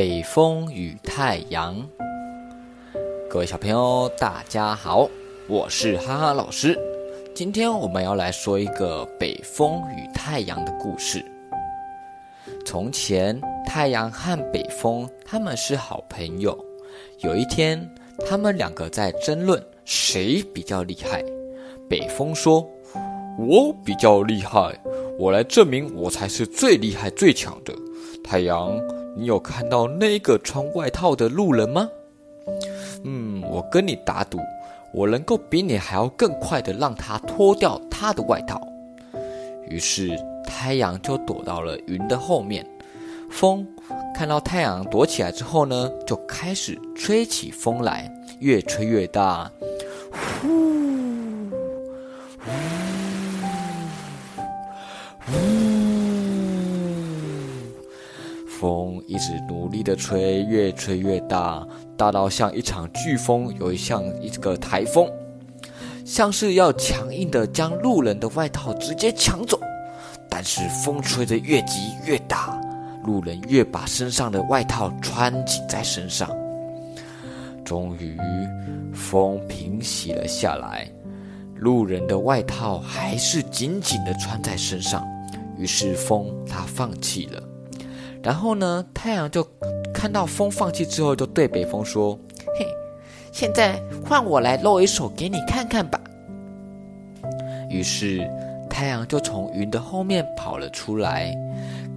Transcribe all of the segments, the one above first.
北风与太阳，各位小朋友，大家好，我是哈哈老师。今天我们要来说一个北风与太阳的故事。从前，太阳和北风他们是好朋友。有一天，他们两个在争论谁比较厉害。北风说：“我比较厉害，我来证明我才是最厉害、最强的。”太阳。你有看到那个穿外套的路人吗？嗯，我跟你打赌，我能够比你还要更快的让他脱掉他的外套。于是太阳就躲到了云的后面。风看到太阳躲起来之后呢，就开始吹起风来，越吹越大。呼。风一直努力的吹，越吹越大，大到像一场飓风，有像一个台风，像是要强硬的将路人的外套直接抢走。但是风吹得越急越大，路人越把身上的外套穿紧在身上。终于，风平息了下来，路人的外套还是紧紧的穿在身上。于是风他放弃了。然后呢？太阳就看到风放弃之后，就对北风说：“嘿，现在换我来露一手给你看看吧。”于是太阳就从云的后面跑了出来，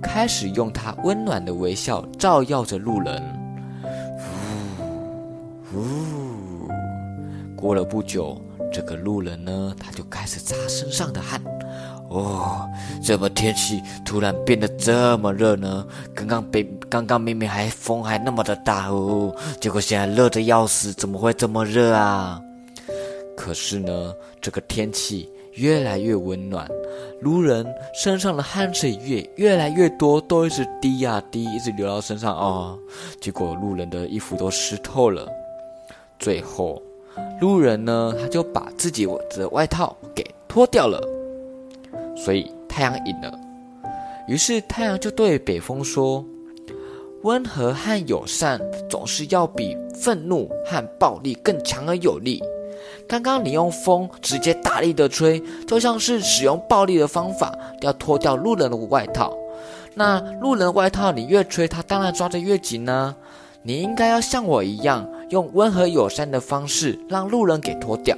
开始用它温暖的微笑照耀着路人。呜呜，过了不久，这个路人呢，他就开始擦身上的汗。哦，怎么天气突然变得这么热呢？刚刚被刚刚明明还风还那么的大哦，结果现在热的要死，怎么会这么热啊？可是呢，这个天气越来越温暖，路人身上的汗水越越来越多，都一直滴呀滴，一直流到身上哦。结果路人的衣服都湿透了，最后路人呢，他就把自己的外套给脱掉了。所以太阳赢了，于是太阳就对北风说：“温和和友善总是要比愤怒和暴力更强而有力。刚刚你用风直接大力的吹，就像是使用暴力的方法要脱掉路人的外套。那路人外套你越吹，他当然抓得越紧呢。你应该要像我一样，用温和友善的方式让路人给脱掉。”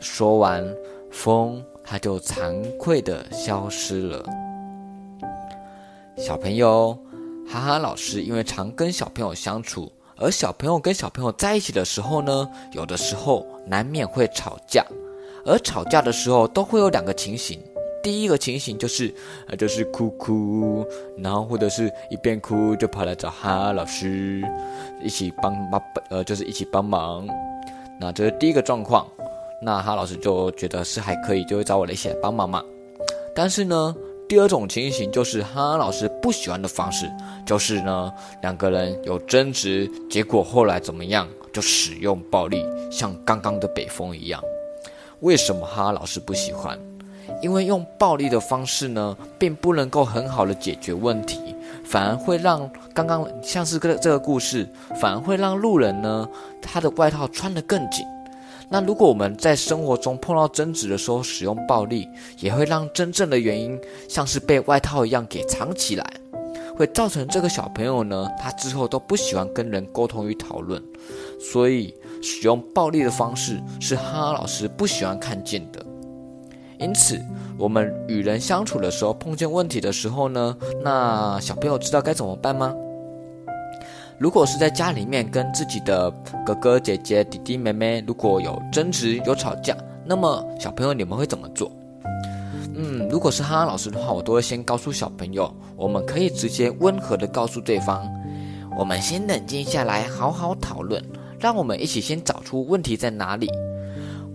说完，风。他就惭愧的消失了。小朋友，哈哈老师因为常跟小朋友相处，而小朋友跟小朋友在一起的时候呢，有的时候难免会吵架，而吵架的时候都会有两个情形。第一个情形就是，呃，就是哭哭，然后或者是一边哭就跑来找哈哈老师一起帮忙，呃，就是一起帮忙。那这是第一个状况。那哈老师就觉得是还可以，就会找我来一起来帮忙嘛。但是呢，第二种情形就是哈老师不喜欢的方式，就是呢两个人有争执，结果后来怎么样，就使用暴力，像刚刚的北风一样。为什么哈老师不喜欢？因为用暴力的方式呢，并不能够很好的解决问题，反而会让刚刚像是这个这个故事，反而会让路人呢他的外套穿得更紧。那如果我们在生活中碰到争执的时候使用暴力，也会让真正的原因像是被外套一样给藏起来，会造成这个小朋友呢，他之后都不喜欢跟人沟通与讨论。所以使用暴力的方式是哈老师不喜欢看见的。因此，我们与人相处的时候碰见问题的时候呢，那小朋友知道该怎么办吗？如果是在家里面跟自己的哥哥姐姐、弟弟妹妹，如果有争执、有吵架，那么小朋友你们会怎么做？嗯，如果是哈哈老师的话，我都会先告诉小朋友，我们可以直接温和的告诉对方，我们先冷静下来，好好讨论，让我们一起先找出问题在哪里。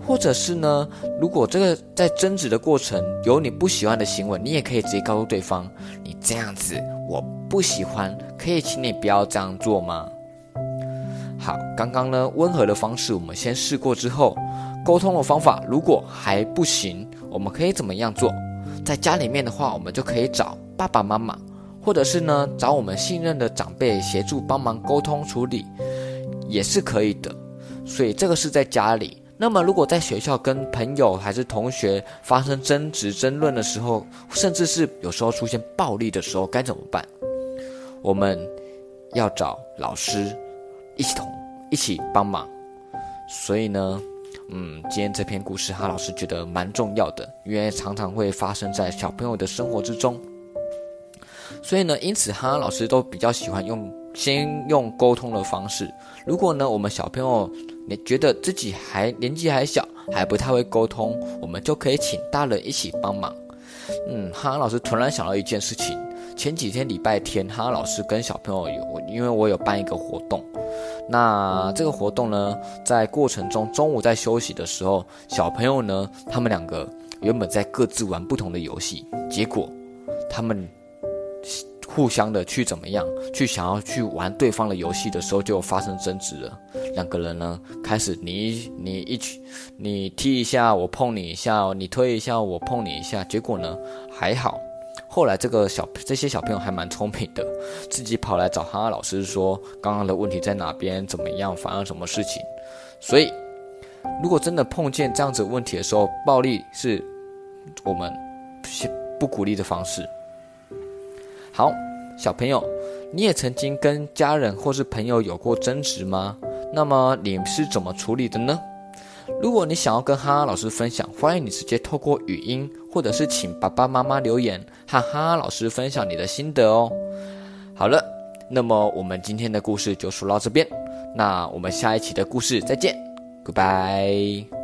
或者是呢，如果这个在争执的过程有你不喜欢的行为，你也可以直接告诉对方，你这样子我不喜欢，可以请你不要这样做吗？好，刚刚呢温和的方式我们先试过之后，沟通的方法如果还不行，我们可以怎么样做？在家里面的话，我们就可以找爸爸妈妈，或者是呢找我们信任的长辈协助帮忙沟通处理，也是可以的。所以这个是在家里。那么如果在学校跟朋友还是同学发生争执、争论的时候，甚至是有时候出现暴力的时候，该怎么办？我们要找老师一起同一起帮忙。所以呢。嗯，今天这篇故事，哈老师觉得蛮重要的，因为常常会发生在小朋友的生活之中。所以呢，因此哈老师都比较喜欢用先用沟通的方式。如果呢，我们小朋友你觉得自己还年纪还小，还不太会沟通，我们就可以请大人一起帮忙。嗯，哈老师突然想到一件事情，前几天礼拜天，哈老师跟小朋友有，因为我有办一个活动。那这个活动呢，在过程中，中午在休息的时候，小朋友呢，他们两个原本在各自玩不同的游戏，结果他们互相的去怎么样，去想要去玩对方的游戏的时候，就发生争执了。两个人呢，开始你你一起，你踢一下，我碰你一下，你推一下，我碰你一下，结果呢，还好。后来这个小这些小朋友还蛮聪明的，自己跑来找哈哈老师说刚刚的问题在哪边，怎么样，发生什么事情。所以，如果真的碰见这样子问题的时候，暴力是我们不鼓励的方式。好，小朋友，你也曾经跟家人或是朋友有过争执吗？那么你是怎么处理的呢？如果你想要跟哈哈老师分享，欢迎你直接透过语音，或者是请爸爸妈妈留言，和哈哈老师分享你的心得哦。好了，那么我们今天的故事就说到这边，那我们下一期的故事再见，Goodbye。